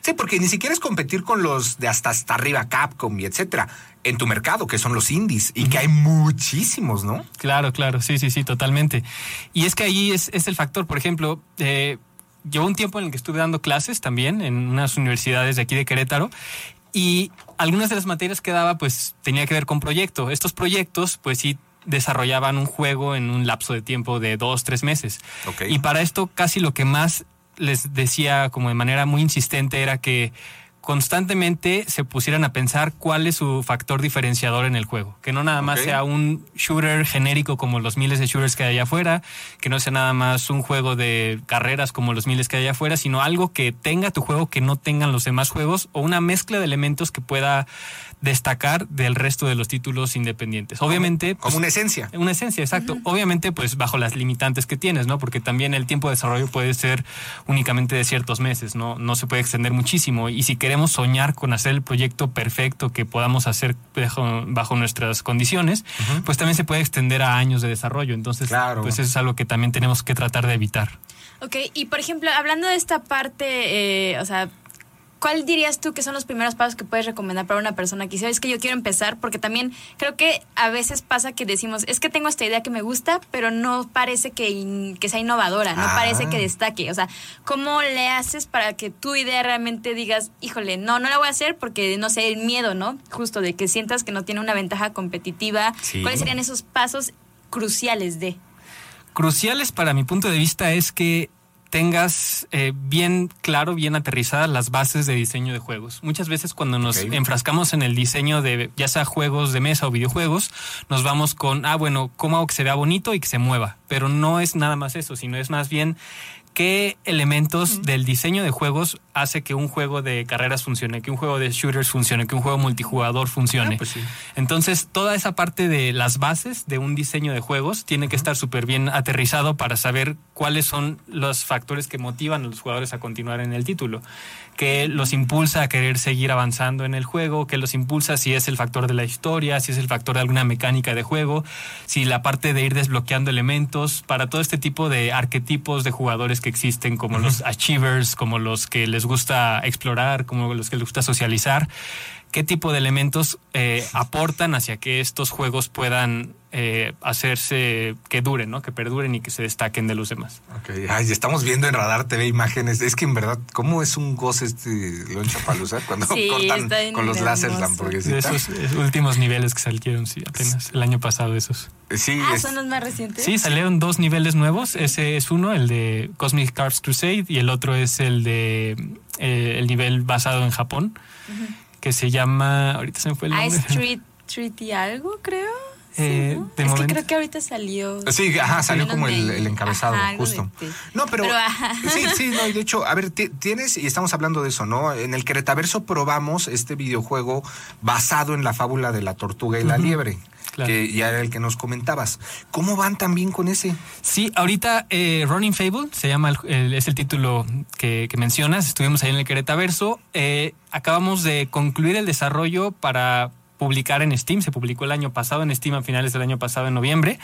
Sí, porque ni siquiera es competir con los de hasta hasta arriba, Capcom y etcétera, en tu mercado, que son los indies, y que hay muchísimos, ¿no? Claro, claro, sí, sí, sí, totalmente. Y es que ahí es, es el factor, por ejemplo, eh, llevo un tiempo en el que estuve dando clases también en unas universidades de aquí de Querétaro y algunas de las materias que daba pues tenía que ver con proyecto. Estos proyectos pues sí desarrollaban un juego en un lapso de tiempo de dos, tres meses. Y para esto casi lo que más les decía como de manera muy insistente era que constantemente se pusieran a pensar cuál es su factor diferenciador en el juego. Que no nada más sea un shooter genérico como los miles de shooters que hay allá afuera, que no sea nada más un juego de carreras como los miles que hay allá afuera, sino algo que tenga tu juego que no tengan los demás juegos o una mezcla de elementos que pueda destacar del resto de los títulos independientes. Obviamente, Como pues, una esencia. una esencia, exacto. Obviamente, pues bajo las limitantes que tienes, ¿no? Porque también el tiempo de desarrollo puede ser únicamente de ciertos meses, ¿no? No se puede extender muchísimo. Y si queremos soñar con hacer el proyecto perfecto que podamos hacer bajo, bajo nuestras condiciones, pues también se puede extender a años de desarrollo. Entonces, Claro. pues eso es algo que también tenemos que tratar de evitar. Ok, y por ejemplo, hablando de esta parte, eh, o sea, ¿cuál dirías tú que son los primeros pasos que puedes recomendar para una persona que dice, es que yo quiero empezar? Porque también creo que a veces pasa que decimos, es que tengo esta idea que me gusta, pero no parece que, que sea innovadora, no Ah. parece que destaque. O sea, ¿cómo le haces para que tu idea realmente digas, híjole, no, no la voy a hacer porque, no sé, el miedo, ¿no? Justo de que sientas que no tiene una ventaja competitiva. Sí. ¿Cuáles serían esos pasos cruciales de? cruciales para mi punto de vista es que tengas eh, bien claro, bien aterrizadas las bases de diseño de juegos. Muchas veces cuando nos enfrascamos en el diseño de ya sea juegos de mesa o videojuegos, nos vamos con, ah, bueno, ¿cómo hago que se vea bonito y que se mueva? Pero no es nada más eso, sino es más bien qué elementos del diseño de juegos hace que un juego de carreras funcione, que un juego de shooters funcione, que un juego multijugador funcione. Ah, pues sí. Entonces, toda esa parte de las bases de un diseño de juegos tiene que estar súper bien aterrizado para saber cuáles son los factores que motivan a los jugadores a continuar en el título. Que los impulsa a querer seguir avanzando en el juego, que los impulsa si es el factor de la historia, si es el factor de alguna mecánica de juego, si la parte de ir desbloqueando elementos, para todo este tipo de arquetipos de jugadores que existen, como los achievers, como los que les gusta explorar, como los que les gusta socializar qué tipo de elementos eh, aportan hacia que estos juegos puedan eh, hacerse que duren, ¿no? Que perduren y que se destaquen de los demás. Ok, Ay, estamos viendo en Radar TV imágenes. Es que en verdad, ¿cómo es un goce este León Chapalusa cuando Sí, cortan con los láseres la hamburguesita? De esos eh, últimos niveles que salieron, sí, apenas el año pasado esos. Sí, Ah, es- son los más recientes. Sí, salieron dos niveles nuevos. Ese es uno, el de Cosmic Carbs Crusade, y el otro es el de eh, el nivel basado en Japón, que se llama, ahorita se me fue el nombre. Ice Street Treaty algo, creo. Sí, Eh, ¿no? de es momento- que creo que ahorita salió. Sí, ajá, salió como el, encabezado, ajá, justo. de- No, pero, sí, sí, no, y de hecho, a ver, ti- tienes, y estamos hablando de eso, ¿no? En el Queretaverso probamos este videojuego basado en la fábula de la tortuga y la liebre, Claro. que ya era el que nos comentabas. ¿Cómo van también con ese? Sí, ahorita eh, Running Fable se llama, el- el- es el título que, que mencionas. Estuvimos ahí en el Queretaverso. Eh, acabamos de concluir el desarrollo para publicar en Steam. Se publicó el año pasado en Steam a finales del año pasado en noviembre.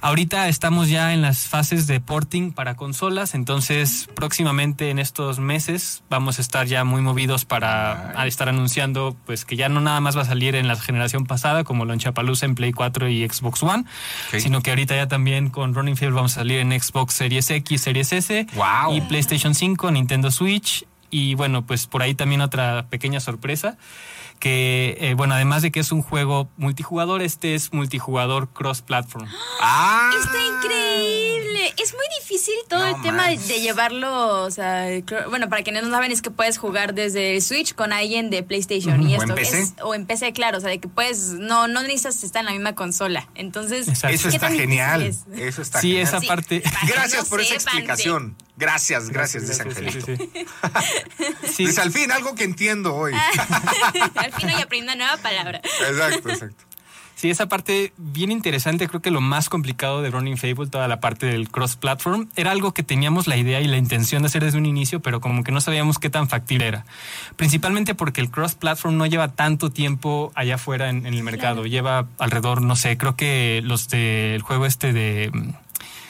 Ahorita estamos ya en las fases de porting para consolas, entonces próximamente en estos meses vamos a estar ya muy movidos para estar anunciando pues que ya no nada más va a salir en la generación pasada como Lonchapalooza en Play 4 y Xbox One, sino que ahorita ya también con Running Field vamos a salir en Xbox Series X, Series S Wow. y PlayStation 5, Nintendo Switch y bueno, pues por ahí también otra pequeña sorpresa que eh, bueno, además de que es un juego multijugador, este es multijugador cross-platform. ¡Ah! Está increíble. Es muy difícil todo No el tema de, de llevarlo, o sea, creo- bueno, para quienes no saben es que puedes jugar desde el Switch con alguien de PlayStation y O esto en PC. es o en PC, claro, o sea, de que puedes no no necesitas estar en la misma consola. Entonces, Exacto. Eso ¿qué está genial. es? Eso está Sí, genial. esa Sí, parte. Gracias no por esa explicación. Gracias, gracias, dice Gracias, Angelito. sí, sí. Sí. Dice, al fin, algo que entiendo hoy. Al fin hoy aprendí una nueva palabra. exacto, exacto. Sí, esa parte bien interesante, creo que lo más complicado de Running Fable, toda la parte del cross-platform, era algo que teníamos la idea y la intención de hacer desde un inicio, pero como que no sabíamos qué tan factible era. Principalmente porque el cross-platform no lleva tanto tiempo allá afuera en, en el mercado, lleva alrededor, no sé, creo que los del juego este de...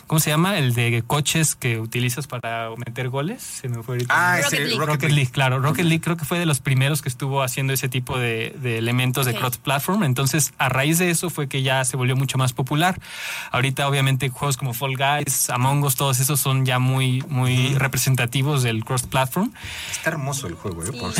¿Cómo se llama? El de coches que utilizas para meter goles. Se me fue ahorita. Ah, Rocket ese League. Rocket, Rocket League. League, claro. Rocket League creo que fue de los primeros que estuvo haciendo ese tipo de, de elementos de cross-platform. Entonces, a raíz de eso fue que ya se volvió mucho más popular. Ahorita, obviamente, juegos como Fall Guys, Among Us, todos esos son ya muy, muy representativos del cross-platform. Está hermoso el juego, ¿eh? Sí, Por.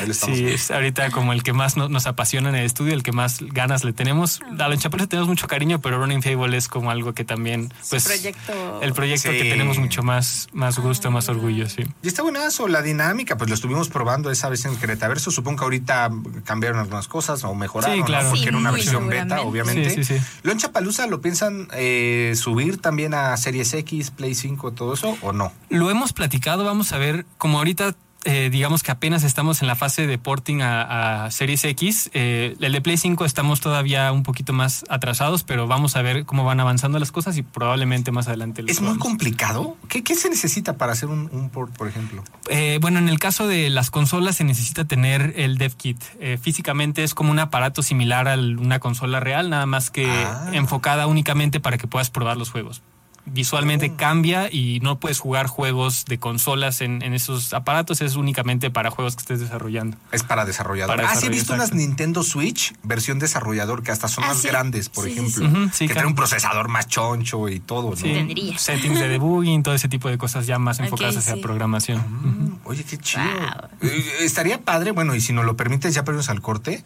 Ahí Sí, es ahorita como el que más no- nos apasiona en el estudio, el que más ganas le tenemos. A los Chaperos tenemos mucho cariño, pero Running Fable es como algo que también, pues, proyecto. el proyecto Sí. que tenemos mucho más, más gusto, más orgullo, sí. Y está buenazo la dinámica, pues lo estuvimos probando esa vez en Querétaverso. Supongo que ahorita cambiaron algunas cosas o mejoraron, Sí, ¿no? claro. porque Sí, era una versión beta, obviamente. Sí, sí, sí. ¿Loncha Palusa lo piensan eh, subir también a Series X, Play 5, todo eso o no? Lo hemos platicado, vamos a ver, como ahorita eh, digamos que apenas estamos en la fase de porting a, a Series X, eh, el de Play 5 estamos todavía un poquito más atrasados, pero vamos a ver cómo van avanzando las cosas y probablemente más adelante. lo ¿Es muy complicado? ¿Qué, qué se necesita para hacer un, un port, por ejemplo? Eh, bueno, en el caso de las consolas se necesita tener el dev kit. Eh, físicamente es como un aparato similar a una consola real, nada más que Ah. enfocada únicamente para que puedas probar los juegos. Visualmente Oh. cambia y no puedes jugar juegos de consolas en, en esos aparatos, es únicamente para juegos que estés desarrollando. Es para desarrollador. Para ah, sí, he visto unas. Nintendo Switch, versión desarrollador, que hasta son Ah, más sí. grandes, por Sí, sí, ejemplo. sí. Que claro. trae un procesador más choncho y todo, ¿no? Sí, Tendría. settings de debugging, todo ese tipo de cosas ya más enfocadas hacia sí. programación. Mm, Oye, qué chido. Wow. Eh, estaría padre, bueno, y si nos lo permites, ya ponemos al corte,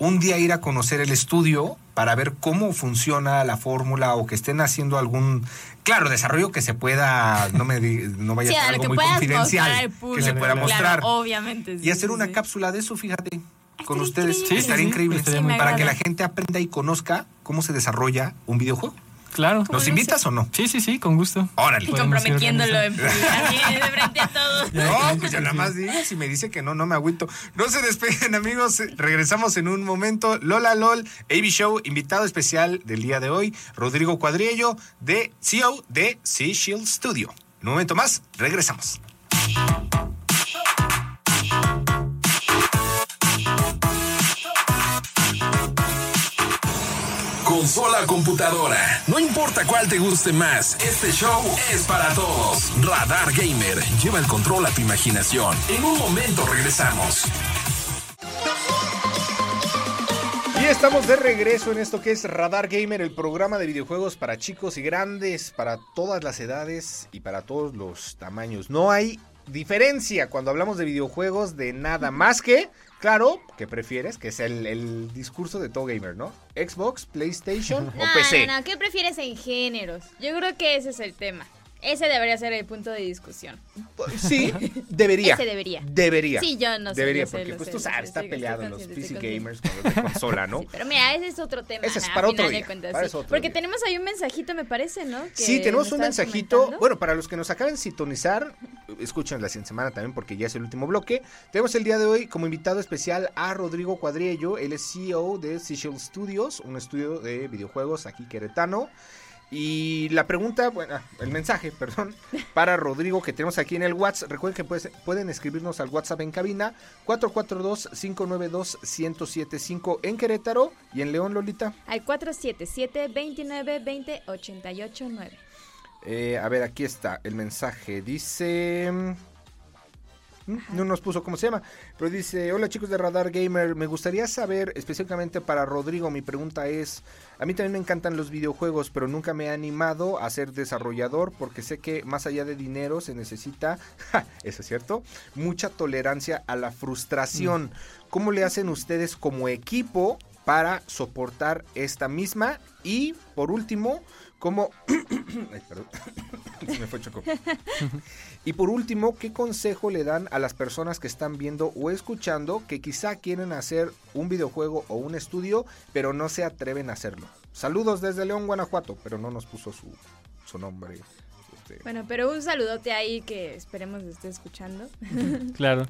un día ir a conocer el estudio para ver cómo funciona la fórmula o que estén haciendo algún, claro, desarrollo que se pueda, no me di- no vaya Sí, a ser lo algo muy confidencial, que se pueda claro, mostrar. obviamente. sí, Y hacer una sí. cápsula de eso, fíjate, con ustedes. increíble. Estaría increíble. para que la gente aprenda y conozca cómo se desarrolla un videojuego. Claro. ¿Nos invitas o no? Sí, sí, sí, con gusto. Órale. Y comprometiéndolo en frente a todos. No, pues ya nada más diga, si me dice que no, no me agüito. No se despeguen, amigos. Regresamos en un momento. Lola LOL, AB Show, invitado especial del día de hoy, Rodrigo Cuadriello, de CEO de Sea Shield Studio. En un momento más, regresamos. Consola computadora. No importa cuál te guste más, este show es para todos. Radar Gamer. Lleva el control a tu imaginación. En un momento regresamos. Y estamos de regreso en esto que es Radar Gamer, el programa de videojuegos para chicos y grandes, para todas las edades y para todos los tamaños. No hay diferencia cuando hablamos de videojuegos de nada más que, claro, que prefieres, que es el, el discurso de todo gamer, ¿no? Xbox, PlayStation o No, PC. no, no, ¿qué prefieres en géneros? Yo creo que ese es el tema. Ese debería ser el punto de discusión. Sí, debería. Ese debería. Debería. Sí, yo no sé, Debería, sé, porque pues tú sabes, sé, está peleado en los PC gamers con los de consola, ¿no? Sí, pero mira, ese es otro tema. Ese es para otro día, cuentas, para sí. otro Porque día. tenemos ahí un mensajito, me parece, ¿no? Que Sí, tenemos un mensajito. comentando. Bueno, para los que nos acaban de sintonizar, escuchen la siguiente semana también porque ya es el último bloque. Tenemos el día de hoy como invitado especial a Rodrigo Cuadriello. Él es CEO de Seashell Studios, un estudio de videojuegos aquí queretano. Y la pregunta, bueno, el mensaje, perdón, para Rodrigo que tenemos aquí en el WhatsApp. Recuerden que pueden escribirnos al WhatsApp en cabina 442-592-1075 en Querétaro y en León, Lolita. Al 477-2920-889. Eh, a ver, aquí está el mensaje. Dice... mm, No nos puso cómo se llama, pero dice, hola chicos de Radar Gamer, me gustaría saber específicamente para Rodrigo, mi pregunta es, a mí también me encantan los videojuegos, pero nunca me he animado a ser desarrollador porque sé que más allá de dinero se necesita, ja, eso es cierto, mucha tolerancia a la frustración. ¿Cómo le hacen ustedes como equipo para soportar esta misma? Y por último, ¿cómo... Ay, perdón. Se me fue choco. Y por último, ¿qué consejo le dan a las personas que están viendo o escuchando que quizá quieren hacer un videojuego o un estudio, pero no se atreven a hacerlo? Saludos desde León, Guanajuato, pero no nos puso su, su nombre. este. Bueno, pero un saludote ahí que esperemos esté escuchando. Claro.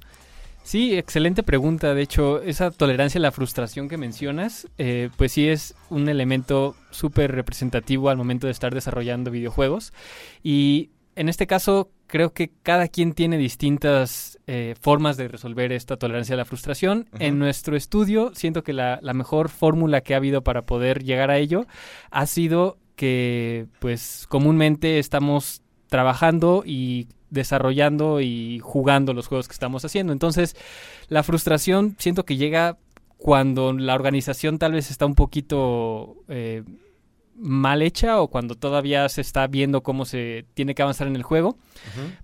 Sí, excelente pregunta. De hecho, esa tolerancia a la frustración que mencionas, eh, pues sí es un elemento súper representativo al momento de estar desarrollando videojuegos. Y en este caso, creo que cada quien tiene distintas eh, formas de resolver esta tolerancia a la frustración. En nuestro estudio, siento que la, la mejor fórmula que ha habido para poder llegar a ello ha sido que, pues, comúnmente estamos trabajando y desarrollando y jugando los juegos que estamos haciendo. Entonces, la frustración siento que llega cuando la organización tal vez está un poquito eh, mal hecha o cuando todavía se está viendo cómo se tiene que avanzar en el juego.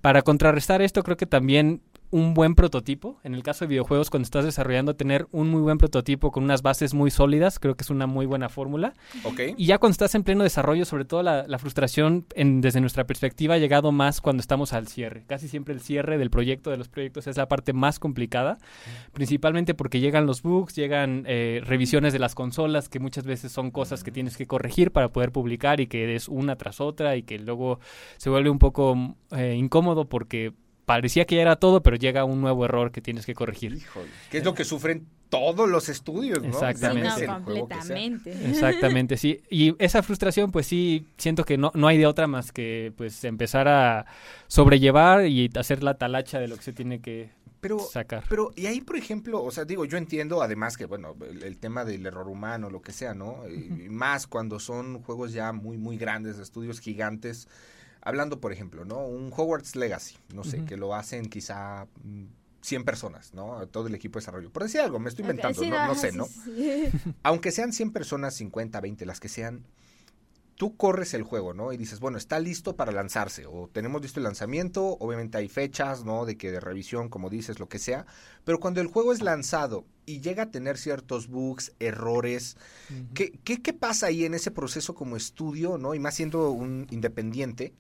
Para contrarrestar esto, creo que también un buen prototipo, en el caso de videojuegos, cuando estás desarrollando, tener un muy buen prototipo con unas bases muy sólidas, creo que es una muy buena fórmula. Y ya cuando estás en pleno desarrollo, sobre todo la, la frustración en- desde nuestra perspectiva ha llegado más cuando estamos al cierre. Casi siempre el cierre del proyecto, de los proyectos, es la parte más complicada, principalmente porque llegan los bugs, llegan eh, revisiones de las consolas, que muchas veces son cosas que tienes que corregir para poder publicar y que es una tras otra y que luego se vuelve un poco eh, incómodo porque parecía que ya era todo, pero llega un nuevo error que tienes que corregir. Híjole, ¿Qué es lo que sufren todos los estudios, no? Exactamente. Sí, no, que completamente. Exactamente, sí. Y esa frustración, pues sí, siento que no, no hay de otra más que pues empezar a sobrellevar y hacer la talacha de lo que se tiene que Pero, sacar. pero, y ahí, por ejemplo, o sea, digo, yo entiendo además que, bueno, el, el tema del error humano, lo que sea, ¿no? Y más cuando son juegos ya muy, muy grandes, de estudios gigantes. Hablando, por ejemplo, ¿no? Un Hogwarts Legacy, no sé, que lo hacen quizá mm, 100 personas, ¿no? Todo el equipo de desarrollo. Por decir algo, me estoy inventando, Sí, no, sé, ¿no? sí, sí. aunque sean 100 personas, 50, 20, las que sean, tú corres el juego, ¿no? Y dices, bueno, está listo para lanzarse, o tenemos listo el lanzamiento, obviamente hay fechas, ¿no? De que de revisión, como dices, lo que sea, pero cuando el juego es lanzado y llega a tener ciertos bugs, errores, ¿qué, qué, qué pasa ahí en ese proceso como estudio, ¿no? Y más siendo un independiente,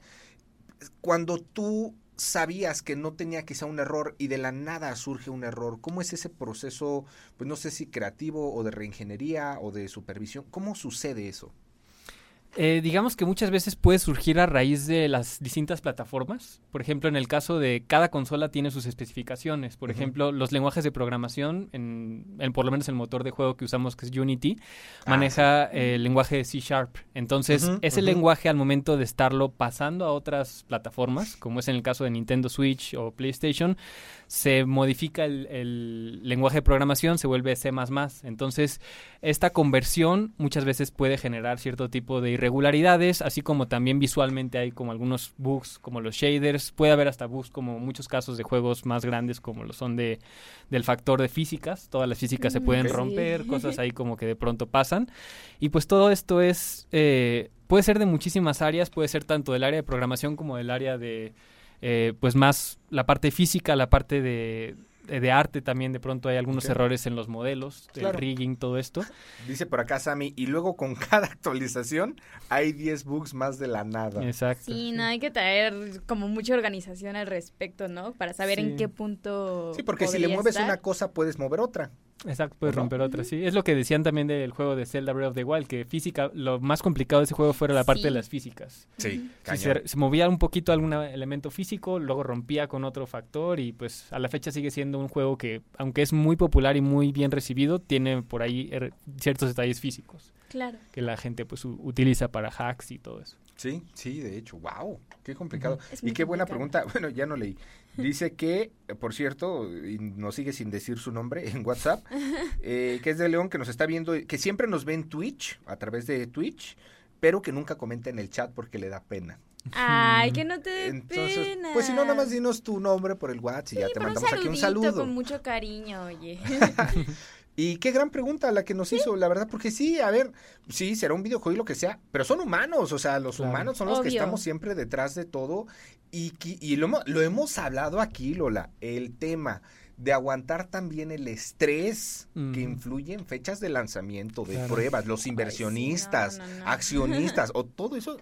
cuando tú sabías que no tenía quizá un error y de la nada surge un error, ¿cómo es ese proceso, pues no sé si creativo o de reingeniería o de supervisión? ¿Cómo sucede eso? Eh, digamos que muchas veces puede surgir a raíz de las distintas plataformas. Por ejemplo, en el caso de cada consola tiene sus especificaciones. Por ejemplo, los lenguajes de programación, en, en por lo menos el motor de juego que usamos, que es Unity, Ah, maneja eh, el lenguaje de C Sharp. Entonces, Ujú, ese ujú. lenguaje al momento de estarlo pasando a otras plataformas, como es en el caso de Nintendo Switch o PlayStation, se modifica el, el lenguaje de programación, se vuelve C++. Entonces, esta conversión muchas veces puede generar cierto tipo de irregularidades, así como también visualmente hay como algunos bugs como los shaders, puede haber hasta bugs como muchos casos de juegos más grandes como lo son de del factor de físicas, todas las físicas se Mm, pueden romper, cosas ahí como que de pronto pasan. Y pues todo esto es eh, puede ser de muchísimas áreas, puede ser tanto del área de programación como del área de eh, pues más la parte física, la parte de, de, de arte también, de pronto hay algunos errores en los modelos, el rigging, todo esto. Dice por acá Sammy, y luego con cada actualización hay 10 bugs más de la nada. Exacto. Sí, no, hay que traer como mucha organización al respecto, ¿no? Para saber Sí. en qué punto. Sí, porque si le mueves estar. una cosa puedes mover otra. Exacto, puedes romper otra, sí. Es lo que decían también del juego de Zelda Breath of the Wild, que física, lo más complicado de ese juego fuera la parte de las físicas. Sí, Si se, se movía un poquito algún elemento físico, luego rompía con otro factor y pues a la fecha sigue siendo un juego que, aunque es muy popular y muy bien recibido, tiene por ahí er- ciertos detalles físicos Claro. que la gente pues u- utiliza para hacks y todo eso. Sí, sí, de hecho, wow, qué complicado. Es Y qué buena pregunta. Bueno, ya no leí. Dice que, por cierto, y nos sigue sin decir su nombre en WhatsApp, eh, que es de León, que nos está viendo, que siempre nos ve en Twitch, a través de Twitch, pero que nunca comenta en el chat porque le da pena. Ay, que no te dé Entonces, pena. pues si no, nada más dinos tu nombre por el WhatsApp y ya te mandamos aquí un saludo. Con mucho cariño, oye. Y qué gran pregunta la que nos hizo, la verdad, porque sí, a ver, sí, será un videojuego y lo que sea, pero son humanos, o sea, los Claro. humanos son los que estamos siempre detrás de todo y, y lo, lo hemos hablado aquí, Lola, el tema de aguantar también el estrés que influye en fechas de lanzamiento, de Claro. pruebas, los inversionistas, no, no, no. accionistas, o todo eso.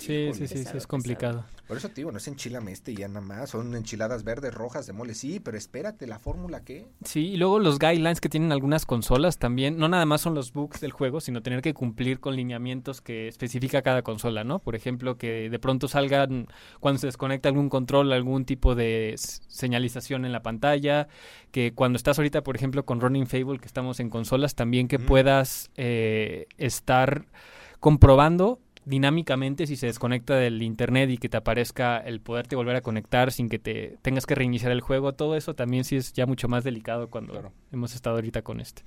Sí, sí, sí, sí, es complicado. Por eso te digo, no es enchilame este y ya nada más. Son enchiladas verdes, rojas, de mole. Sí, pero espérate, ¿la fórmula qué? Sí, y luego los guidelines que tienen algunas consolas también, no nada más son los bugs del juego, sino tener que cumplir con lineamientos que especifica cada consola, ¿no? Por ejemplo, que de pronto salgan cuando se desconecta algún control, algún tipo de señalización en la pantalla, que cuando estás ahorita, por ejemplo, con Running Fable, que estamos en consolas, también que puedas eh, estar comprobando dinámicamente si se desconecta del internet y que te aparezca el poderte volver a conectar sin que te tengas que reiniciar el juego, todo eso también sí es ya mucho más delicado cuando Claro. hemos estado ahorita con este.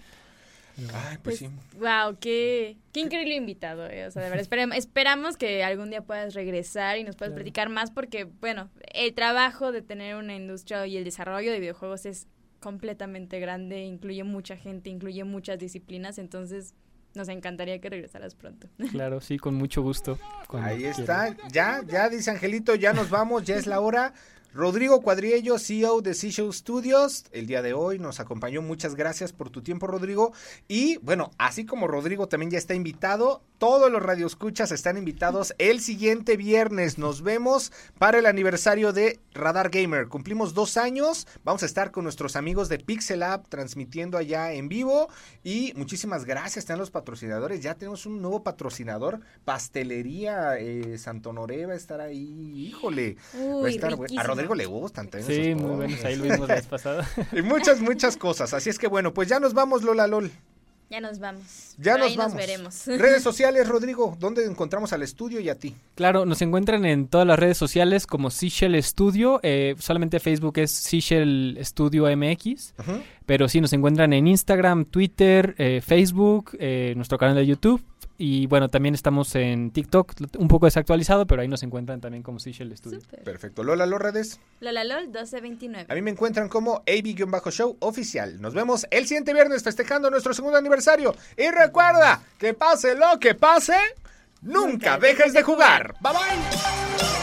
Ay, Pues, pues, sí. wow, qué, qué increíble invitado, eh. O sea, de verdad, esperem- esperamos que algún día puedas regresar y nos puedas Claro. platicar más porque, bueno, el trabajo de tener una industria y el desarrollo de videojuegos es completamente grande, incluye mucha gente, incluye muchas disciplinas, entonces nos encantaría que regresaras pronto. Claro, sí, con mucho gusto. Ahí está, ya, ya dice Angelito, ya nos vamos, ya es la hora. Rodrigo Cuadriello, CEO de Seashell Studios, el día de hoy nos acompañó. Muchas gracias por tu tiempo, Rodrigo. Y bueno, así como Rodrigo también ya está invitado, todos los radioescuchas están invitados el siguiente viernes. Nos vemos para el aniversario de Radar Gamer. Cumplimos dos años. Vamos a estar con nuestros amigos de Pixel App transmitiendo allá en vivo. Y muchísimas gracias, están los patrocinadores. Ya tenemos un nuevo patrocinador, Pastelería eh, Santonoré va a estar ahí. Híjole. va a, estar, a. Rodrigo le gustan también. Sí, esos muy buenos, ahí lo vimos la vez pasada. Y muchas, muchas cosas. Así es que bueno, pues ya nos vamos, Lola Lol. Ya nos vamos. Ya nos ahí vamos. Nos veremos. Redes sociales, Rodrigo, ¿dónde encontramos al estudio y a ti? Claro, nos encuentran en todas las redes sociales como Seashell Studio. eh, solamente Facebook es Seashell Studio MX. Ujú. Pero sí, nos encuentran en Instagram, Twitter, eh, Facebook, eh, nuestro canal de YouTube. Y bueno, también estamos en TikTok, un poco desactualizado, pero ahí nos encuentran también como Seashell Studio. Súper. Perfecto. Lola, los redes. Lola LOL 1229. A mí me encuentran como AB-Show oficial. Nos vemos el siguiente viernes festejando nuestro segundo aniversario. Y recuerda, que pase lo que pase, nunca dejes de jugar. Bye bye.